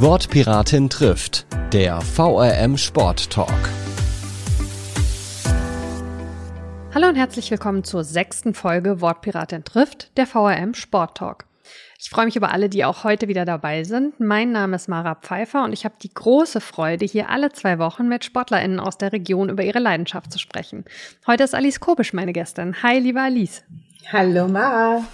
Wortpiratin trifft, der VRM Sport Talk. Hallo und herzlich willkommen zur sechsten Folge Wortpiratin trifft, der VRM Sport Talk. Ich freue mich über alle, die auch heute wieder dabei sind. Mein Name ist Mara Pfeiffer und ich habe die große Freude, hier alle zwei Wochen mit SportlerInnen aus der Region über ihre Leidenschaft zu sprechen. Heute ist Alice Kobisch meine Gästin. Hi, liebe Alice. Hallo Mara.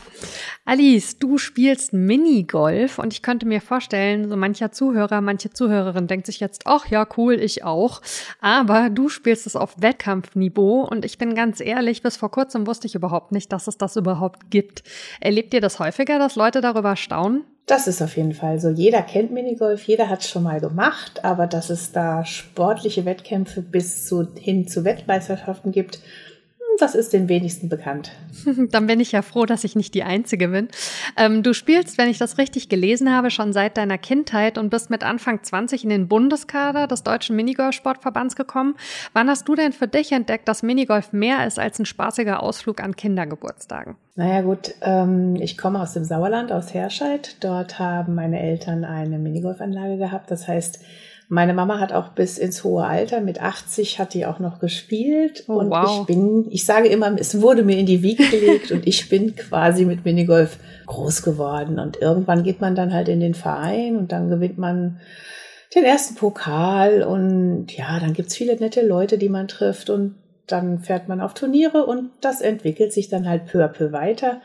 Alice, du spielst Minigolf und ich könnte mir vorstellen, so mancher Zuhörer, manche Zuhörerin denkt sich jetzt, ach ja, cool, ich auch. Aber du spielst es auf Wettkampfniveau und ich bin ganz ehrlich, bis vor kurzem wusste ich überhaupt nicht, dass es das überhaupt gibt. Erlebt ihr das häufiger, dass Leute darüber staunen? Das ist auf jeden Fall so. Jeder kennt Minigolf, jeder hat es schon mal gemacht, aber dass es da sportliche Wettkämpfe bis zu, hin zu Weltmeisterschaften gibt, das ist den wenigsten bekannt. Dann bin ich ja froh, dass ich nicht die Einzige bin. Ähm, du spielst, wenn ich das richtig gelesen habe, schon seit deiner Kindheit und bist mit Anfang 20 in den Bundeskader des Deutschen Minigolf-Sportverbands gekommen. Wann hast du denn für dich entdeckt, dass Minigolf mehr ist als ein spaßiger Ausflug an Kindergeburtstagen? Naja gut, ähm, ich komme aus dem Sauerland, aus Herscheid. Dort haben meine Eltern eine Minigolfanlage gehabt. Das heißt, meine Mama hat auch bis ins hohe Alter, mit 80 hat die auch noch gespielt. Oh, und wow. ich bin, ich sage immer, es wurde mir in die Wiege gelegt und ich bin quasi mit Minigolf groß geworden. Und irgendwann geht man dann halt in den Verein und dann gewinnt man den ersten Pokal und ja, dann gibt's viele nette Leute, die man trifft und dann fährt man auf Turniere und das entwickelt sich dann halt peu à peu weiter.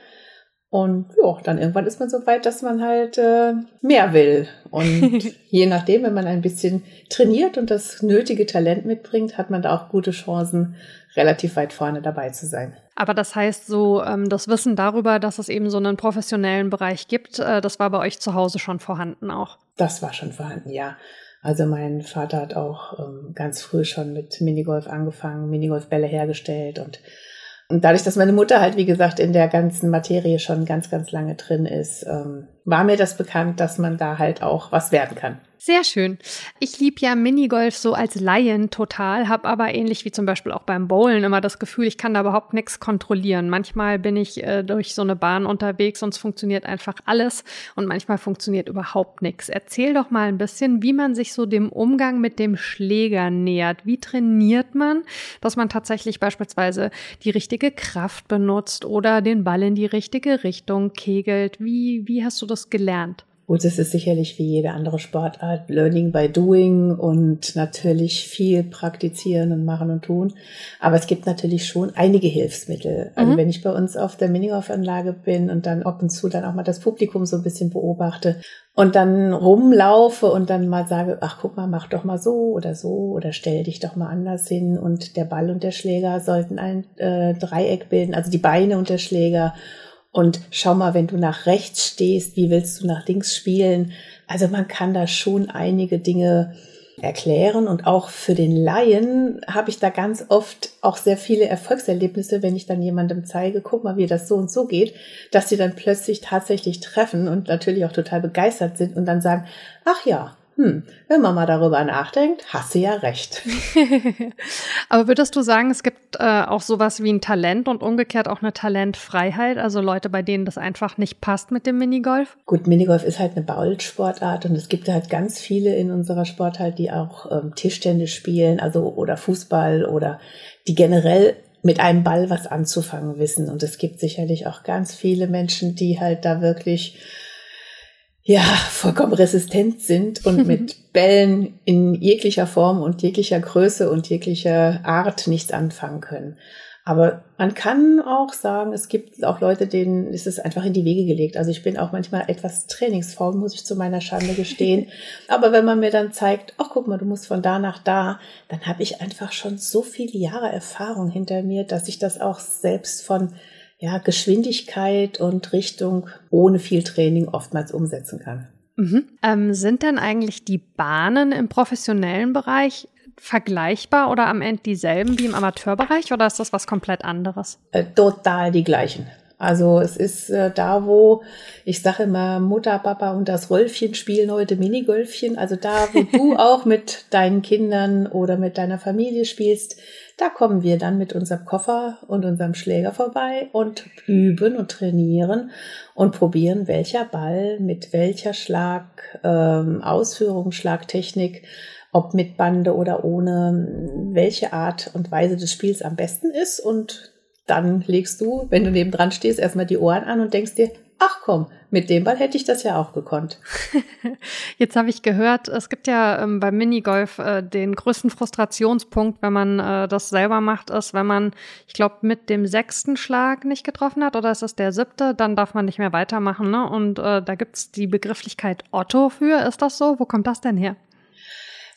Und ja, dann irgendwann ist man so weit, dass man halt äh, mehr will. Und je nachdem, wenn man ein bisschen trainiert und das nötige Talent mitbringt, hat man da auch gute Chancen, relativ weit vorne dabei zu sein. Aber das heißt so, ähm, das Wissen darüber, dass es eben so einen professionellen Bereich gibt, äh, das war bei euch zu Hause schon vorhanden auch? Das war schon vorhanden, ja. Also mein Vater hat auch ähm, ganz früh schon mit Minigolf angefangen, Minigolfbälle hergestellt und und dadurch, dass meine Mutter halt, wie gesagt, in der ganzen Materie schon ganz, ganz lange drin ist, ähm, war mir das bekannt, dass man da halt auch was werden kann. Sehr schön. Ich liebe ja Minigolf so als Laien total, habe aber ähnlich wie zum Beispiel auch beim Bowlen immer das Gefühl, ich kann da überhaupt nichts kontrollieren. Manchmal bin ich äh, durch so eine Bahn unterwegs und es funktioniert einfach alles und manchmal funktioniert überhaupt nichts. Erzähl doch mal ein bisschen, wie man sich so dem Umgang mit dem Schläger nähert. Wie trainiert man, dass man tatsächlich beispielsweise die richtige Kraft benutzt oder den Ball in die richtige Richtung kegelt? Wie, wie hast du das gelernt? Gut, es ist sicherlich wie jede andere Sportart Learning by Doing und natürlich viel praktizieren und machen und tun. Aber es gibt natürlich schon einige Hilfsmittel. Also mhm. wenn ich bei uns auf der Minigolf-Anlage bin und dann ab und zu dann auch mal das Publikum so ein bisschen beobachte und dann rumlaufe und dann mal sage, ach guck mal, mach doch mal so oder so oder stell dich doch mal anders hin und der Ball und der Schläger sollten ein äh, Dreieck bilden, also die Beine und der Schläger und schau mal, wenn du nach rechts stehst, wie willst du nach links spielen? Also man kann da schon einige Dinge erklären und auch für den Laien habe ich da ganz oft auch sehr viele Erfolgserlebnisse, wenn ich dann jemandem zeige, guck mal, wie das so und so geht, dass sie dann plötzlich tatsächlich treffen und natürlich auch total begeistert sind und dann sagen, ach ja, hm, wenn man mal darüber nachdenkt, hast du ja recht. Aber würdest du sagen, es gibt äh, auch sowas wie ein Talent und umgekehrt auch eine Talentfreiheit? Also Leute, bei denen das einfach nicht passt mit dem Minigolf? Gut, Minigolf ist halt eine Ballsportart und es gibt halt ganz viele in unserer Sportart, die auch ähm, Tischtennis spielen, also oder Fußball oder die generell mit einem Ball was anzufangen wissen. Und es gibt sicherlich auch ganz viele Menschen, die halt da wirklich ja, vollkommen resistent sind und mit Bällen in jeglicher Form und jeglicher Größe und jeglicher Art nichts anfangen können. Aber man kann auch sagen, es gibt auch Leute, denen ist es einfach in die Wege gelegt. Also ich bin auch manchmal etwas trainingsfaul, muss ich zu meiner Schande gestehen. Aber wenn man mir dann zeigt, ach guck mal, du musst von da nach da, dann habe ich einfach schon so viele Jahre Erfahrung hinter mir, dass ich das auch selbst von ja, Geschwindigkeit und Richtung ohne viel Training oftmals umsetzen kann. Mhm. Ähm, sind denn eigentlich die Bahnen im professionellen Bereich vergleichbar oder am Ende dieselben wie im Amateurbereich oder ist das was komplett anderes? Äh, total die gleichen. Also es ist äh, da, wo ich sage immer, Mutter, Papa und das Rolfchen spielen heute Minigolfchen. Also da, wo du auch mit deinen Kindern oder mit deiner Familie spielst, Da kommen wir dann mit unserem Koffer und unserem Schläger vorbei und üben und trainieren und probieren, welcher Ball mit welcher Schlag, ähm, Ausführung, Schlagtechnik, ob mit Bande oder ohne, welche Art und Weise des Spiels am besten ist. Und dann legst du, wenn du nebendran stehst, erstmal die Ohren an und denkst dir, ach komm, mit dem Ball hätte ich das ja auch gekonnt. Jetzt habe ich gehört, es gibt ja ähm, beim Minigolf äh, den größten Frustrationspunkt, wenn man äh, das selber macht, ist, wenn man, ich glaube, mit dem sechsten Schlag nicht getroffen hat oder ist es der siebte, dann darf man nicht mehr weitermachen. Ne? Und äh, da gibt's die Begrifflichkeit Otto für. Ist das so? Wo kommt das denn her?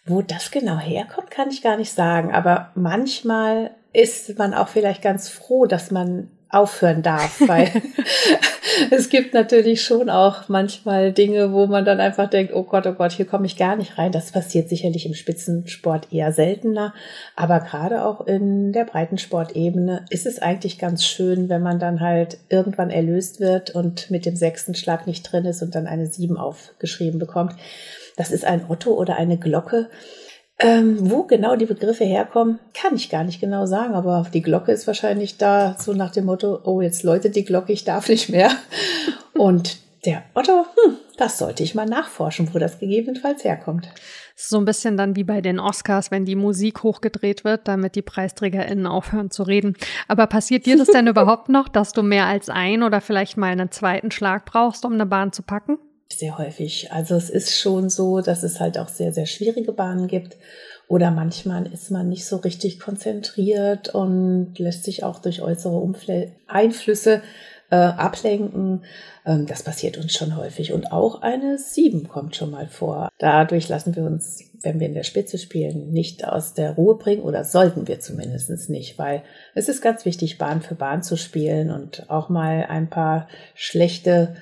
Wo das genau herkommt, kann ich gar nicht sagen. Aber manchmal ist man auch vielleicht ganz froh, dass man aufhören darf, weil es gibt natürlich schon auch manchmal Dinge, wo man dann einfach denkt, oh Gott, oh Gott, hier komme ich gar nicht rein. Das passiert sicherlich im Spitzensport eher seltener, aber gerade auch in der Breitensportebene ist es eigentlich ganz schön, wenn man dann halt irgendwann erlöst wird und mit dem sechsten Schlag nicht drin ist und dann eine sieben aufgeschrieben bekommt. Das ist ein Otto oder eine Glocke. Ähm, wo genau die Begriffe herkommen, kann ich gar nicht genau sagen, aber die Glocke ist wahrscheinlich da so nach dem Motto, oh, jetzt läutet die Glocke, ich darf nicht mehr. Und der Otto, hm, das sollte ich mal nachforschen, wo das gegebenenfalls herkommt. So ein bisschen dann wie bei den Oscars, wenn die Musik hochgedreht wird, damit die PreisträgerInnen aufhören zu reden. Aber passiert dir das denn überhaupt noch, dass du mehr als ein oder vielleicht mal einen zweiten Schlag brauchst, um eine Bahn zu packen? Sehr häufig. Also es ist schon so, dass es halt auch sehr, sehr schwierige Bahnen gibt. Oder manchmal ist man nicht so richtig konzentriert und lässt sich auch durch äußere Umfl Einflüsse äh, ablenken. Ähm, das passiert uns schon häufig. Und auch eine 7 kommt schon mal vor. Dadurch lassen wir uns, wenn wir in der Spitze spielen, nicht aus der Ruhe bringen oder sollten wir zumindest nicht, weil es ist ganz wichtig, Bahn für Bahn zu spielen und auch mal ein paar schlechte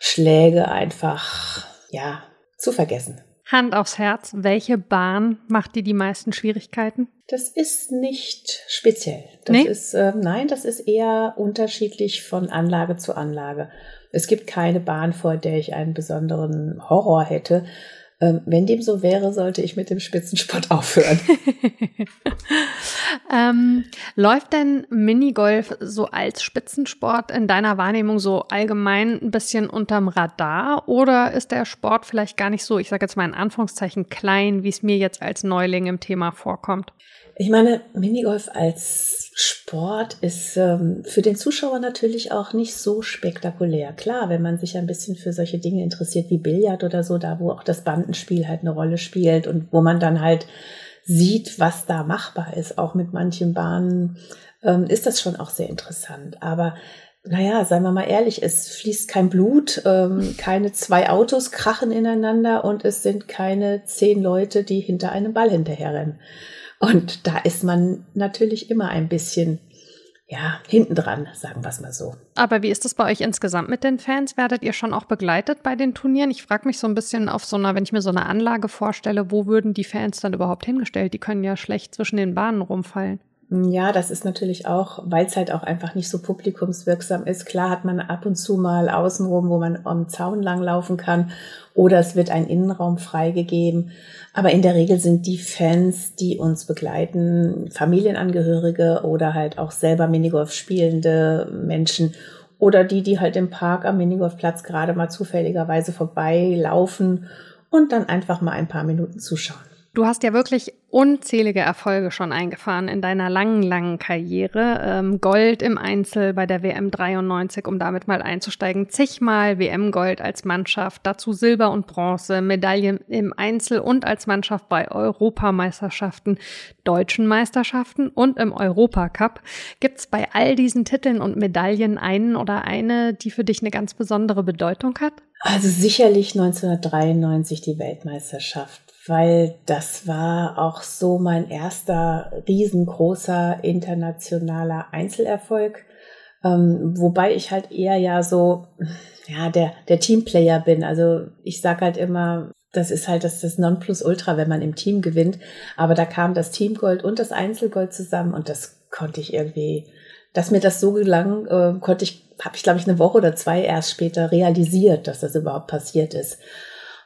Schläge einfach, ja, zu vergessen. Hand aufs Herz, welche Bahn macht dir die meisten Schwierigkeiten? Das ist nicht speziell. Das nee? ist, äh, nein, das ist eher unterschiedlich von Anlage zu Anlage. Es gibt keine Bahn, vor der ich einen besonderen Horror hätte. Ähm, wenn dem so wäre, sollte ich mit dem Spitzensport aufhören. ähm, läuft denn Minigolf so als Spitzensport in deiner Wahrnehmung so allgemein ein bisschen unterm Radar oder ist der Sport vielleicht gar nicht so, ich sage jetzt mal in Anführungszeichen, klein, wie es mir jetzt als Neuling im Thema vorkommt? Ich meine, Minigolf als Sport ist ähm, für den Zuschauer natürlich auch nicht so spektakulär. Klar, wenn man sich ein bisschen für solche Dinge interessiert wie Billard oder so, da wo auch das Bandenspiel halt eine Rolle spielt und wo man dann halt sieht, was da machbar ist, auch mit manchen Bahnen, ähm, ist das schon auch sehr interessant. Aber naja, seien wir mal ehrlich, es fließt kein Blut, ähm, keine zwei Autos krachen ineinander und es sind keine zehn Leute, die hinter einem Ball hinterherrennen. Und da ist man natürlich immer ein bisschen ja, hinten dran, sagen wir es mal so. Aber wie ist das bei euch insgesamt mit den Fans? Werdet ihr schon auch begleitet bei den Turnieren? Ich frage mich so ein bisschen auf so einer, wenn ich mir so eine Anlage vorstelle, wo würden die Fans dann überhaupt hingestellt? Die können ja schlecht zwischen den Bahnen rumfallen. Ja, das ist natürlich auch, weil es halt auch einfach nicht so publikumswirksam ist. Klar hat man ab und zu mal außenrum, wo man am Zaun langlaufen kann oder es wird ein Innenraum freigegeben. Aber in der Regel sind die Fans, die uns begleiten, Familienangehörige oder halt auch selber Minigolf spielende Menschen oder die, die halt im Park am Minigolfplatz gerade mal zufälligerweise vorbeilaufen und dann einfach mal ein paar Minuten zuschauen. Du hast ja wirklich unzählige Erfolge schon eingefahren in deiner langen, langen Karriere. Ähm, Gold im Einzel bei der WM 93, um damit mal einzusteigen. Zigmal WM-Gold als Mannschaft, dazu Silber und Bronze, Medaillen im Einzel und als Mannschaft bei Europameisterschaften, deutschen Meisterschaften und im Europacup. Gibt's bei all diesen Titeln und Medaillen einen oder eine, die für dich eine ganz besondere Bedeutung hat? Also sicherlich 1993 die Weltmeisterschaft weil das war auch so mein erster riesengroßer internationaler Einzelerfolg. Ähm, wobei ich halt eher ja so, ja, der, der Teamplayer bin. Also ich sag halt immer, das ist halt das, das Nonplusultra, wenn man im Team gewinnt. Aber da kam das Teamgold und das Einzelgold zusammen und das konnte ich irgendwie, dass mir das so gelang, äh, konnte ich, habe ich glaube ich eine Woche oder zwei erst später realisiert, dass das überhaupt passiert ist.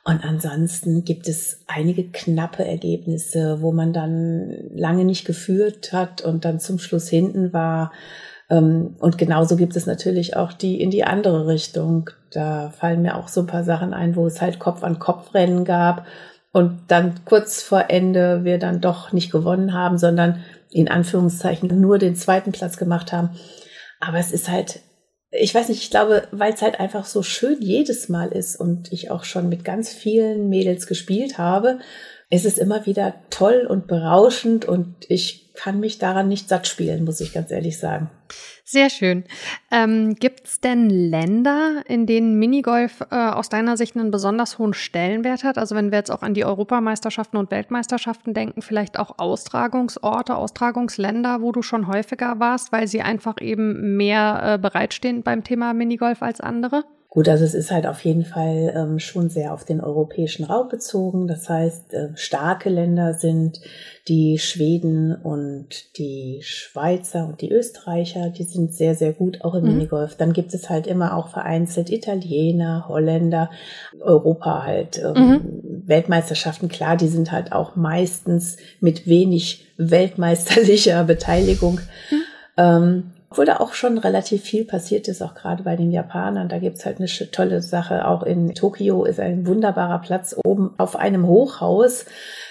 Und ansonsten gibt es einige knappe Ergebnisse, wo man dann lange nicht geführt hat und dann zum Schluss hinten war. Ähm, und genauso gibt es natürlich auch die in die andere Richtung. Da fallen mir auch so ein paar Sachen ein, wo es halt Kopf an Kopf Rennen gab und dann kurz vor Ende wir dann doch nicht gewonnen haben, sondern in Anführungszeichen nur den zweiten Platz gemacht haben. Aber es ist halt, ich weiß nicht, ich glaube, weil es halt einfach so schön jedes Mal ist und ich auch schon mit ganz vielen Mädels gespielt habe, ist es immer wieder toll und berauschend und ich kann mich daran nicht satt spielen, muss ich ganz ehrlich sagen. Sehr schön. Ähm, Gibt es denn Länder, in denen Minigolf äh, aus deiner Sicht einen besonders hohen Stellenwert hat? Also wenn wir jetzt auch an die Europameisterschaften und Weltmeisterschaften denken, vielleicht auch Austragungsorte, Austragungsländer, wo du schon häufiger warst, weil sie einfach eben mehr äh, bereitstehen beim Thema Minigolf als andere? Gut, also es ist halt auf jeden Fall ähm, schon sehr auf den europäischen Raum bezogen. Das heißt, äh, starke Länder sind die Schweden und die Schweizer und die Österreicher. Die sind sehr, sehr gut auch im mhm. Minigolf. Dann gibt es halt immer auch vereinzelt Italiener, Holländer, Europa halt. Ähm, mhm. Weltmeisterschaften, klar, die sind halt auch meistens mit wenig weltmeisterlicher Beteiligung. Mhm. Ähm, obwohl da auch schon relativ viel passiert ist, auch gerade bei den Japanern. Da gibt's halt eine tolle Sache. Auch in Tokio ist ein wunderbarer Platz oben auf einem Hochhaus.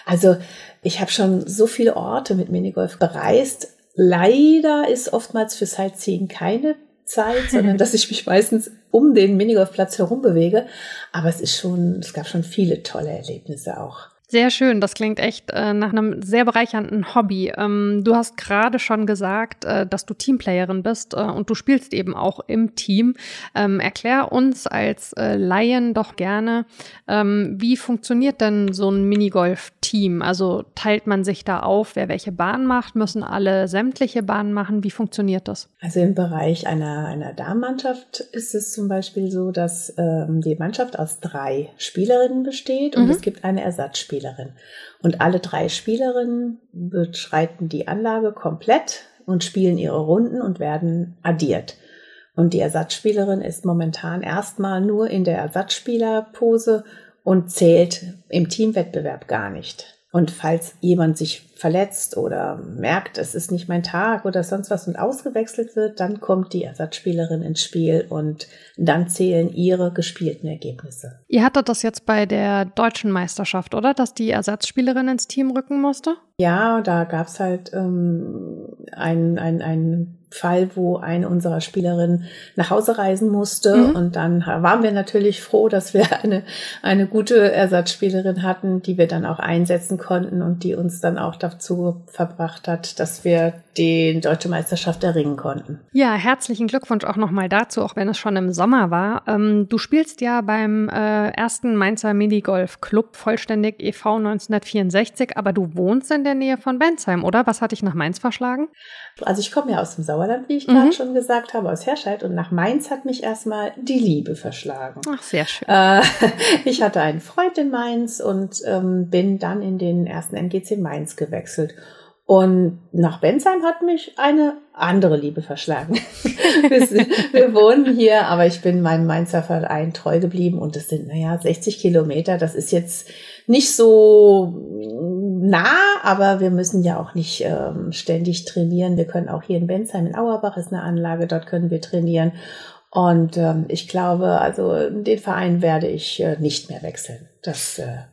Also ich habe schon so viele Orte mit Minigolf bereist. Leider ist oftmals für Sightseeing keine Zeit, sondern dass ich mich meistens um den Minigolfplatz herum bewege. Aber es ist schon, es gab schon viele tolle Erlebnisse auch. Sehr schön, das klingt echt äh, nach einem sehr bereichernden Hobby. Ähm, du hast gerade schon gesagt, äh, dass du Teamplayerin bist äh, und du spielst eben auch im Team. Ähm, erklär uns als äh, Laien doch gerne, ähm, wie funktioniert denn so ein Minigolf-Team? Also teilt man sich da auf, wer welche Bahn macht? Müssen alle sämtliche Bahnen machen? Wie funktioniert das? Also im Bereich einer, einer Damenmannschaft ist es zum Beispiel so, dass ähm, die Mannschaft aus drei Spielerinnen besteht und mhm. es gibt eine Ersatzspielerin. Spielerin. Und alle drei Spielerinnen beschreiten die Anlage komplett und spielen ihre Runden und werden addiert. Und die Ersatzspielerin ist momentan erstmal nur in der Ersatzspielerpose und zählt im Teamwettbewerb gar nicht. Und falls jemand sich verletzt oder merkt, es ist nicht mein Tag oder sonst was und ausgewechselt wird, dann kommt die Ersatzspielerin ins Spiel und dann zählen ihre gespielten Ergebnisse. Ihr hattet das jetzt bei der deutschen Meisterschaft, oder? Dass die Ersatzspielerin ins Team rücken musste? Ja, da gab's halt ähm, ein, ein, ein Fall, wo eine unserer Spielerinnen nach Hause reisen musste. Mhm. Und dann waren wir natürlich froh, dass wir eine, eine gute Ersatzspielerin hatten, die wir dann auch einsetzen konnten und die uns dann auch dazu verbracht hat, dass wir die deutsche Meisterschaft erringen konnten. Ja, herzlichen Glückwunsch auch nochmal dazu, auch wenn es schon im Sommer war. Ähm, du spielst ja beim äh, ersten Mainzer Minigolf Club vollständig e.V. 1964, aber du wohnst in der Nähe von Bensheim, oder? Was hat dich nach Mainz verschlagen? Also ich komme ja aus dem Sauerland, wie ich gerade mhm. schon gesagt habe, aus Herscheid und nach Mainz hat mich erstmal die Liebe verschlagen. Ach, sehr schön. Äh, ich hatte einen Freund in Mainz und ähm, bin dann in den ersten MGC Mainz gewechselt. Und nach Bensheim hat mich eine andere Liebe verschlagen. wir, wohnen hier, aber ich bin meinem Mainzer Verein treu geblieben und es sind, naja, 60 Kilometer. Das ist jetzt nicht so nah, aber wir müssen ja auch nicht ähm, ständig trainieren. Wir können auch hier in Bensheim in Auerbach ist eine Anlage, dort können wir trainieren. Und ähm, ich glaube, also den Verein werde ich äh, nicht mehr wechseln. Das, äh,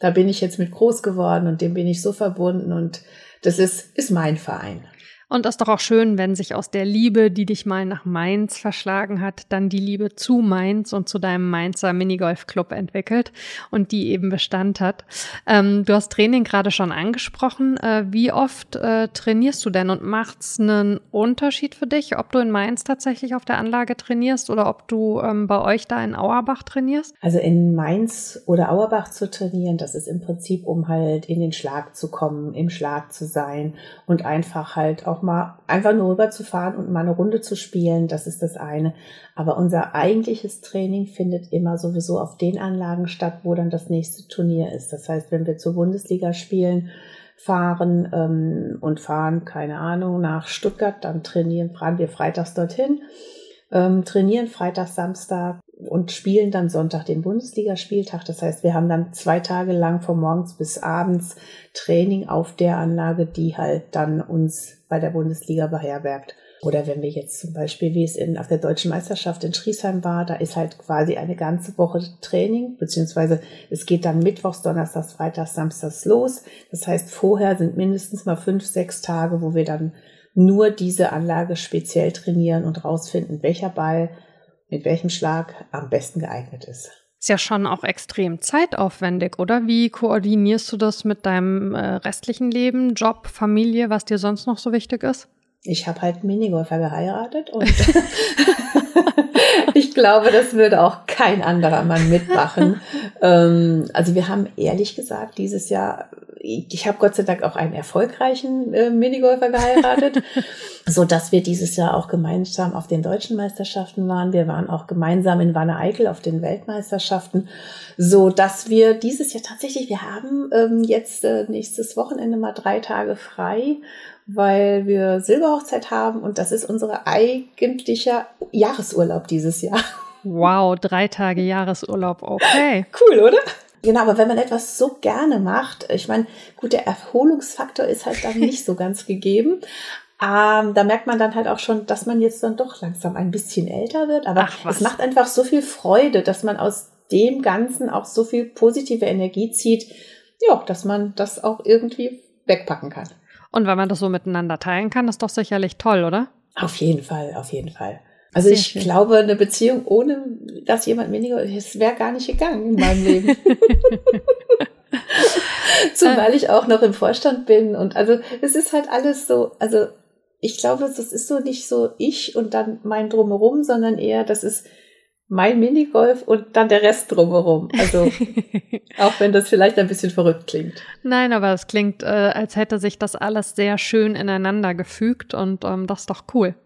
da bin ich jetzt mit groß geworden und dem bin ich so verbunden und das ist, ist mein Verein. Und das ist doch auch schön, wenn sich aus der Liebe, die dich mal nach Mainz verschlagen hat, dann die Liebe zu Mainz und zu deinem Mainzer Minigolf-Club entwickelt und die eben Bestand hat. Ähm, du hast Training gerade schon angesprochen. Äh, wie oft äh, trainierst du denn und macht es einen Unterschied für dich, ob du in Mainz tatsächlich auf der Anlage trainierst oder ob du ähm, bei euch da in Auerbach trainierst? Also in Mainz oder Auerbach zu trainieren, das ist im Prinzip, um halt in den Schlag zu kommen, im Schlag zu sein und einfach halt auch mal einfach nur rüberzufahren und mal eine Runde zu spielen, das ist das eine. Aber unser eigentliches Training findet immer sowieso auf den Anlagen statt, wo dann das nächste Turnier ist. Das heißt, wenn wir zur Bundesliga spielen, fahren ähm, und fahren, keine Ahnung, nach Stuttgart, dann trainieren, fahren wir freitags dorthin, ähm, trainieren Freitag, Samstag, und spielen dann Sonntag den Bundesligaspieltag. Das heißt, wir haben dann zwei Tage lang von morgens bis abends Training auf der Anlage, die halt dann uns bei der Bundesliga beherbergt. Oder wenn wir jetzt zum Beispiel, wie es in, auf der deutschen Meisterschaft in Schriesheim war, da ist halt quasi eine ganze Woche Training, beziehungsweise es geht dann Mittwochs, Donnerstags, Freitags, Samstags los. Das heißt, vorher sind mindestens mal fünf, sechs Tage, wo wir dann nur diese Anlage speziell trainieren und rausfinden, welcher Ball mit welchem Schlag am besten geeignet ist. Ist ja schon auch extrem zeitaufwendig, oder? Wie koordinierst du das mit deinem äh, restlichen Leben, Job, Familie, was dir sonst noch so wichtig ist? Ich habe halt Minigolfer geheiratet und ich glaube, das würde auch kein anderer Mann mitmachen. ähm, also wir haben ehrlich gesagt dieses Jahr, ich habe Gott sei Dank auch einen erfolgreichen äh, Minigolfer geheiratet, so dass wir dieses Jahr auch gemeinsam auf den deutschen Meisterschaften waren. Wir waren auch gemeinsam in Wanne Eickel auf den Weltmeisterschaften, so dass wir dieses Jahr tatsächlich, wir haben ähm, jetzt äh, nächstes Wochenende mal drei Tage frei weil wir Silberhochzeit haben und das ist unser eigentlicher Jahresurlaub dieses Jahr. Wow, drei Tage Jahresurlaub, okay. Cool, oder? Genau, aber wenn man etwas so gerne macht, ich meine, gut, der Erholungsfaktor ist halt dann nicht so ganz gegeben. Ähm, da merkt man dann halt auch schon, dass man jetzt dann doch langsam ein bisschen älter wird. Aber Ach, es macht einfach so viel Freude, dass man aus dem Ganzen auch so viel positive Energie zieht, ja, dass man das auch irgendwie wegpacken kann. Und wenn man das so miteinander teilen kann, ist doch sicherlich toll, oder? Auf jeden Fall, auf jeden Fall. Also Sehr ich schön. glaube, eine Beziehung ohne, dass jemand weniger, es wäre gar nicht gegangen in meinem Leben. Zumal ich auch noch im Vorstand bin und also es ist halt alles so, also ich glaube, das ist so nicht so ich und dann mein Drumherum, sondern eher, das ist mein Minigolf und dann der Rest drumherum. Also auch wenn das vielleicht ein bisschen verrückt klingt. Nein, aber es klingt, äh, als hätte sich das alles sehr schön ineinander gefügt und ähm, das ist doch cool.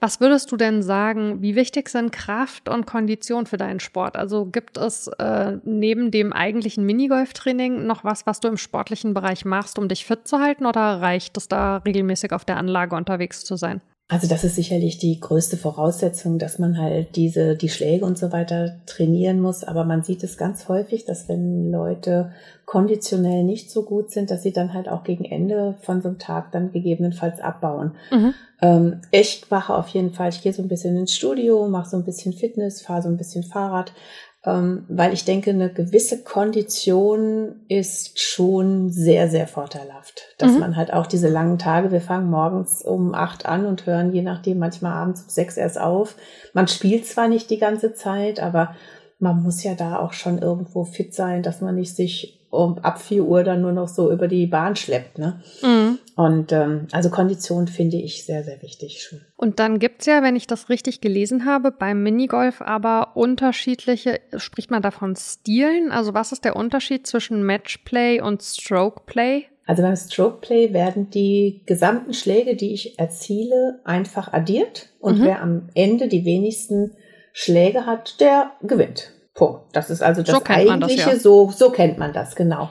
Was würdest du denn sagen, wie wichtig sind Kraft und Kondition für deinen Sport? Also gibt es äh, neben dem eigentlichen Minigolftraining noch was, was du im sportlichen Bereich machst, um dich fit zu halten oder reicht es da regelmäßig auf der Anlage unterwegs zu sein? Also das ist sicherlich die größte Voraussetzung, dass man halt diese, die Schläge und so weiter trainieren muss. Aber man sieht es ganz häufig, dass wenn Leute konditionell nicht so gut sind, dass sie dann halt auch gegen Ende von so einem Tag dann gegebenenfalls abbauen. Mhm. Ähm, ich mache auf jeden Fall, ich gehe so ein bisschen ins Studio, mache so ein bisschen Fitness, fahre so ein bisschen Fahrrad, ähm, weil ich denke, eine gewisse Kondition ist schon sehr, sehr vorteilhaft. Dass mhm. man halt auch diese langen Tage, wir fangen morgens um acht an und hören je nachdem manchmal abends um sechs erst auf. Man spielt zwar nicht die ganze Zeit, aber man muss ja da auch schon irgendwo fit sein, dass man nicht sich um ab vier Uhr dann nur noch so über die Bahn schleppt. Ne? Mhm. Und ähm, also Kondition finde ich sehr, sehr wichtig schon. Und dann gibt's ja, wenn ich das richtig gelesen habe, beim Minigolf aber unterschiedliche, spricht man davon Stilen? Also was ist der Unterschied zwischen Matchplay und Strokeplay? Also beim Strokeplay werden die gesamten Schläge, die ich erziele, einfach addiert und mhm. wer am Ende die wenigsten Schläge hat, der gewinnt. Punkt. Das ist also das so eigentliche, das, ja. so, so kennt man das, genau.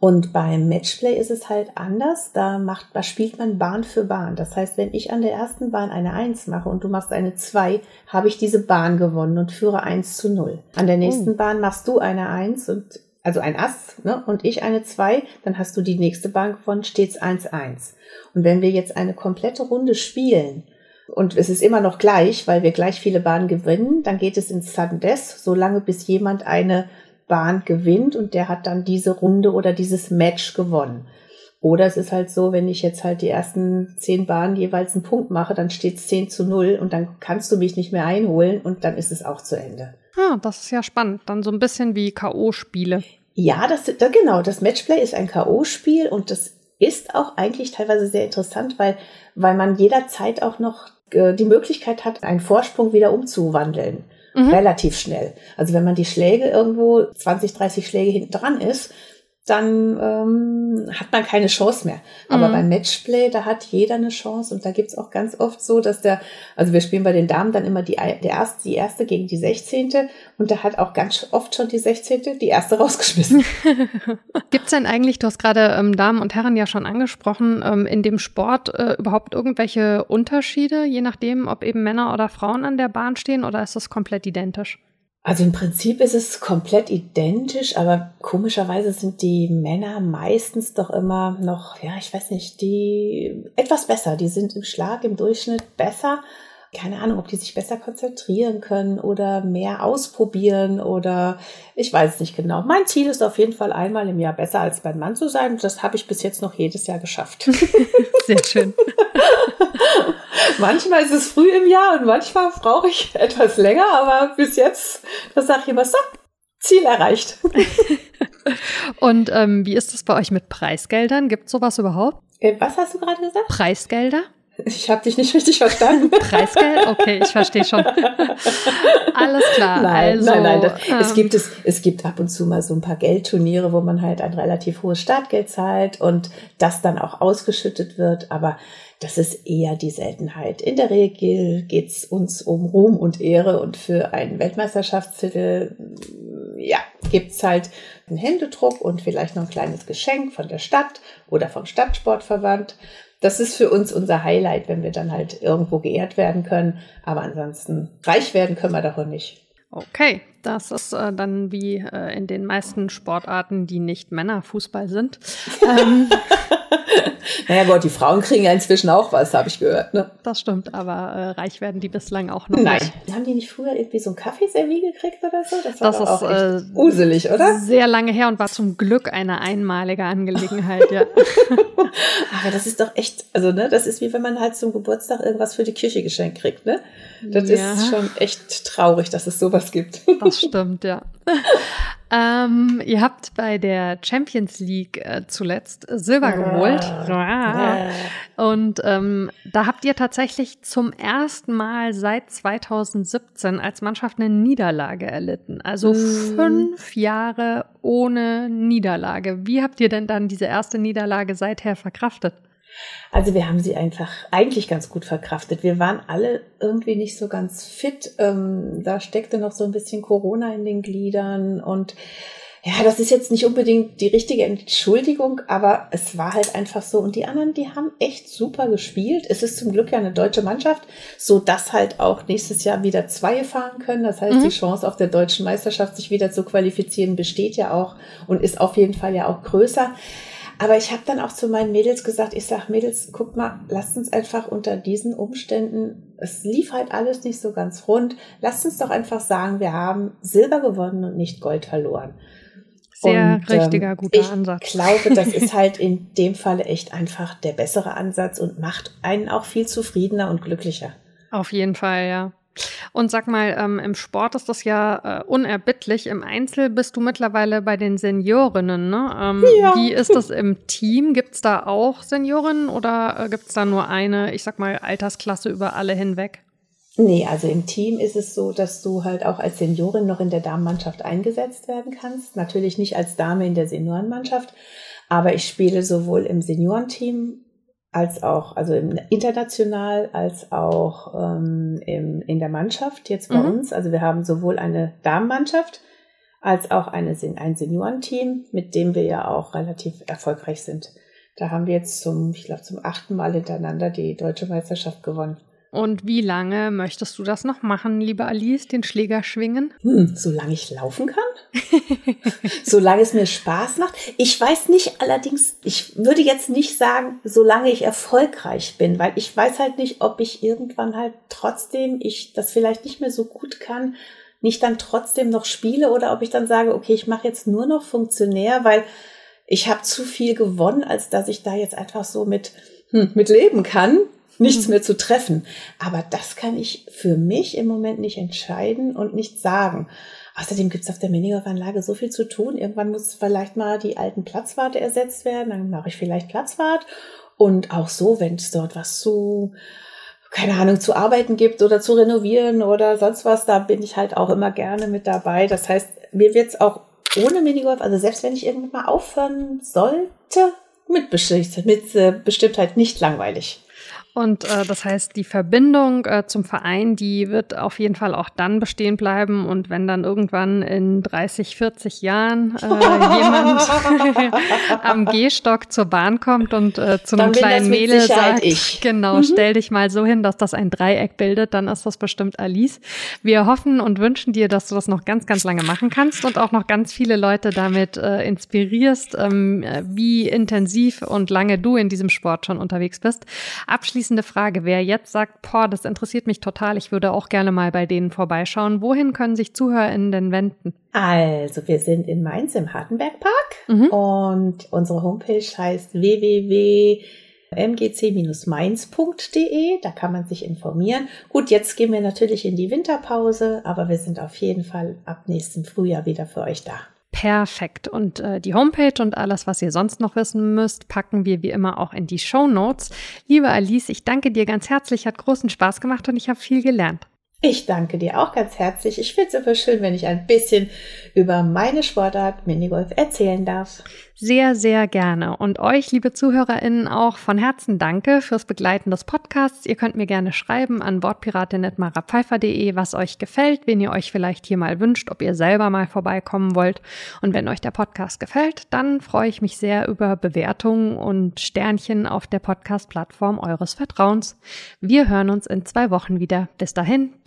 Und beim Matchplay ist es halt anders. Da macht, da spielt man Bahn für Bahn. Das heißt, wenn ich an der ersten Bahn eine Eins mache und du machst eine Zwei, habe ich diese Bahn gewonnen und führe eins zu null. An der nächsten oh. Bahn machst du eine Eins und also ein Ass, ne, und ich eine Zwei, dann hast du die nächste Bahn gewonnen, stets eins eins. Und wenn wir jetzt eine komplette Runde spielen und es ist immer noch gleich, weil wir gleich viele Bahnen gewinnen. Dann geht es ins Sudden Death, solange bis jemand eine Bahn gewinnt und der hat dann diese Runde oder dieses Match gewonnen. Oder es ist halt so, wenn ich jetzt halt die ersten zehn Bahnen jeweils einen Punkt mache, dann steht es 10 zu 0 und dann kannst du mich nicht mehr einholen und dann ist es auch zu Ende. Ah, das ist ja spannend. Dann so ein bisschen wie K.O.-Spiele. Ja, das, das, genau. Das Matchplay ist ein K.O.-Spiel und das ist auch eigentlich teilweise sehr interessant, weil, weil man jederzeit auch noch äh, die Möglichkeit hat, einen Vorsprung wieder umzuwandeln. Mhm. Relativ schnell. Also wenn man die Schläge irgendwo 20, 30 Schläge hinten dran ist, dann ähm, hat man keine Chance mehr. Aber mhm. beim Matchplay, da hat jeder eine Chance und da gibt's auch ganz oft so, dass der, also wir spielen bei den Damen dann immer die, der erste, die erste gegen die Sechzehnte und da hat auch ganz oft schon die Sechzehnte die erste rausgeschmissen. gibt's denn eigentlich, du hast gerade ähm, Damen und Herren ja schon angesprochen, ähm, in dem Sport äh, überhaupt irgendwelche Unterschiede, je nachdem, ob eben Männer oder Frauen an der Bahn stehen oder ist das komplett identisch? Also im Prinzip ist es komplett identisch, aber komischerweise sind die Männer meistens doch immer noch, ja, ich weiß nicht, die etwas besser. Die sind im Schlag im Durchschnitt besser keine Ahnung, ob die sich besser konzentrieren können oder mehr ausprobieren oder ich weiß es nicht genau. Mein Ziel ist auf jeden Fall einmal im Jahr besser als beim Mann zu sein. Das habe ich bis jetzt noch jedes Jahr geschafft. Sehr schön. manchmal ist es früh im Jahr und manchmal brauche ich etwas länger, aber bis jetzt, das sage ich immer so, Ziel erreicht. und ähm, wie ist das bei euch mit Preisgeldern? Gibt es sowas überhaupt? Äh, was hast du gerade gesagt? Preisgelder? Ich habe dich nicht richtig verstanden. Preisgeld? Okay, ich verstehe schon. Alles klar. Nein, also, nein, nein. Das, ähm, es, gibt es, es gibt ab und zu mal so ein paar Geldturniere, wo man halt ein relativ hohes Startgeld zahlt und das dann auch ausgeschüttet wird. Aber das ist eher die Seltenheit. In der Regel geht's uns um Ruhm und Ehre und für einen Weltmeisterschaftstitel ja, gibt's halt einen Händedruck und vielleicht noch ein kleines Geschenk von der Stadt oder vom Stadtsportverband das ist für uns unser Highlight, wenn wir dann halt irgendwo geehrt werden können. Aber ansonsten reich werden können wir davon nicht. Okay, das ist äh, dann wie äh, in den meisten Sportarten, die nicht Männerfußball sind. ähm, naja Gott, die Frauen kriegen ja inzwischen auch was, habe ich gehört. Ne? Das stimmt, aber äh, reich werden die bislang auch noch Nein. nicht. Haben die nicht früher irgendwie so ein Kaffeeservie gekriegt oder so? Das war das ist, auch echt äh, uselig, oder? Sehr lange her und war zum Glück eine einmalige Angelegenheit, ja. aber das ist doch echt, also ne, das ist wie wenn man halt zum Geburtstag irgendwas für die Kirche geschenkt kriegt, ne? Das ja. ist schon echt traurig, dass es sowas gibt. Das stimmt, ja. Ähm, ihr habt bei der Champions League äh, zuletzt Silber geholt. Ja. Und ähm, da habt ihr tatsächlich zum ersten Mal seit 2017 als Mannschaft eine Niederlage erlitten. Also mhm. fünf Jahre ohne Niederlage. Wie habt ihr denn dann diese erste Niederlage seither verkraftet? Also wir haben sie einfach eigentlich ganz gut verkraftet. Wir waren alle irgendwie nicht so ganz fit. Ähm, da steckte noch so ein bisschen Corona in den Gliedern und ja, das ist jetzt nicht unbedingt die richtige Entschuldigung, aber es war halt einfach so. Und die anderen, die haben echt super gespielt. Es ist zum Glück ja eine deutsche Mannschaft, so dass halt auch nächstes Jahr wieder zwei fahren können. Das heißt, mhm. die Chance auf der deutschen Meisterschaft sich wieder zu qualifizieren besteht ja auch und ist auf jeden Fall ja auch größer. Aber ich habe dann auch zu meinen Mädels gesagt, ich sag Mädels, guck mal, lasst uns einfach unter diesen Umständen, es lief halt alles nicht so ganz rund, lasst uns doch einfach sagen, wir haben Silber gewonnen und nicht Gold verloren. Sehr und, richtiger, ähm, guter ich Ansatz. Ich glaube, das ist halt in dem Falle echt einfach der bessere Ansatz und macht einen auch viel zufriedener und glücklicher. Auf jeden Fall, ja. Und sag mal, ähm, im Sport ist das ja äh, unerbittlich. Im Einzel bist du mittlerweile bei den Seniorinnen. Ne? Ähm, ja. Wie ist das im Team? Gibt es da auch Seniorinnen oder äh, gibt es da nur eine, ich sag mal, Altersklasse über alle hinweg? Nee, also im Team ist es so, dass du halt auch als Seniorin noch in der Damenmannschaft eingesetzt werden kannst. Natürlich nicht als Dame in der Seniorenmannschaft, aber ich spiele sowohl im Seniorenteam als auch, also im, international als auch ähm, im, in der Mannschaft jetzt bei mhm. uns. Also wir haben sowohl eine Damenmannschaft als auch eine, ein Seniorenteam, mit dem wir ja auch relativ erfolgreich sind. Da haben wir jetzt zum, ich glaube, zum achten Mal hintereinander die deutsche Meisterschaft gewonnen. Und wie lange möchtest du das noch machen, liebe Alice, den Schläger schwingen? Hm, solange ich laufen kann. solange es mir Spaß macht. Ich weiß nicht, allerdings, ich würde jetzt nicht sagen, solange ich erfolgreich bin, weil ich weiß halt nicht, ob ich irgendwann halt trotzdem, ich das vielleicht nicht mehr so gut kann, nicht dann trotzdem noch spiele oder ob ich dann sage, okay, ich mache jetzt nur noch Funktionär, weil ich habe zu viel gewonnen, als dass ich da jetzt einfach so mit, hm, mit leben kann nichts mhm. mehr zu treffen. Aber das kann ich für mich im Moment nicht entscheiden und nicht sagen. Außerdem gibt's auf der Minigolfanlage so viel zu tun. Irgendwann muss vielleicht mal die alten Platzwarte ersetzt werden. Dann mache ich vielleicht Platzwart. Und auch so, wenn es dort was zu, keine Ahnung, zu arbeiten gibt oder zu renovieren oder sonst was, da bin ich halt auch immer gerne mit dabei. Das heißt, mir wird's auch ohne Minigolf, also selbst wenn ich irgendwann mal aufhören sollte, mit, Bestimmtheit, mit äh, Bestimmtheit nicht langweilig. Und äh, das heißt, die Verbindung äh, zum Verein, die wird auf jeden Fall auch dann bestehen bleiben. Und wenn dann irgendwann in 30, 40 Jahren äh, jemand am Gehstock zur Bahn kommt und äh, zu einem kleinen Mädel sagt, ich. genau, mhm. stell dich mal so hin, dass das ein Dreieck bildet, dann ist das bestimmt Alice. Wir hoffen und wünschen dir, dass du das noch ganz, ganz lange machen kannst und auch noch ganz viele Leute damit äh, inspirierst, ähm, wie intensiv und lange du in diesem Sport schon unterwegs bist. Abschließend abschließende Frage. Wer jetzt sagt, boah, das interessiert mich total, ich würde auch gerne mal bei denen vorbeischauen, wohin können sich ZuhörerInnen denn wenden? Also, wir sind in Mainz im Hartenbergpark mhm. und unsere Homepage heißt www mgc-mainz.de, da kann man sich informieren. Gut, jetzt gehen wir natürlich in die Winterpause, aber wir sind auf jeden Fall ab nächsten Frühjahr wieder für euch da. Perfekt. Und äh, die Homepage und alles, was ihr sonst noch wissen müsst, packen wir wie immer auch in die Show Notes. Liebe Alice, ich danke dir ganz herzlich, hat großen Spaß gemacht und ich habe viel gelernt. Ich danke dir auch ganz herzlich. Ich finde es immer schön, wenn ich ein bisschen über meine Sportart Minigolf erzählen darf. Sehr, sehr gerne. Und euch, liebe ZuhörerInnen, auch von Herzen danke fürs Begleiten des Podcasts. Ihr könnt mir gerne schreiben an bordpiratin.marapfeifer.de, was euch gefällt, wen ihr euch vielleicht hier mal wünscht, ob ihr selber mal vorbeikommen wollt. Und wenn euch der Podcast gefällt, dann freue ich mich sehr über Bewertungen und Sternchen auf der Podcast-Plattform eures Vertrauens. Wir hören uns in zwei Wochen wieder. Bis dahin,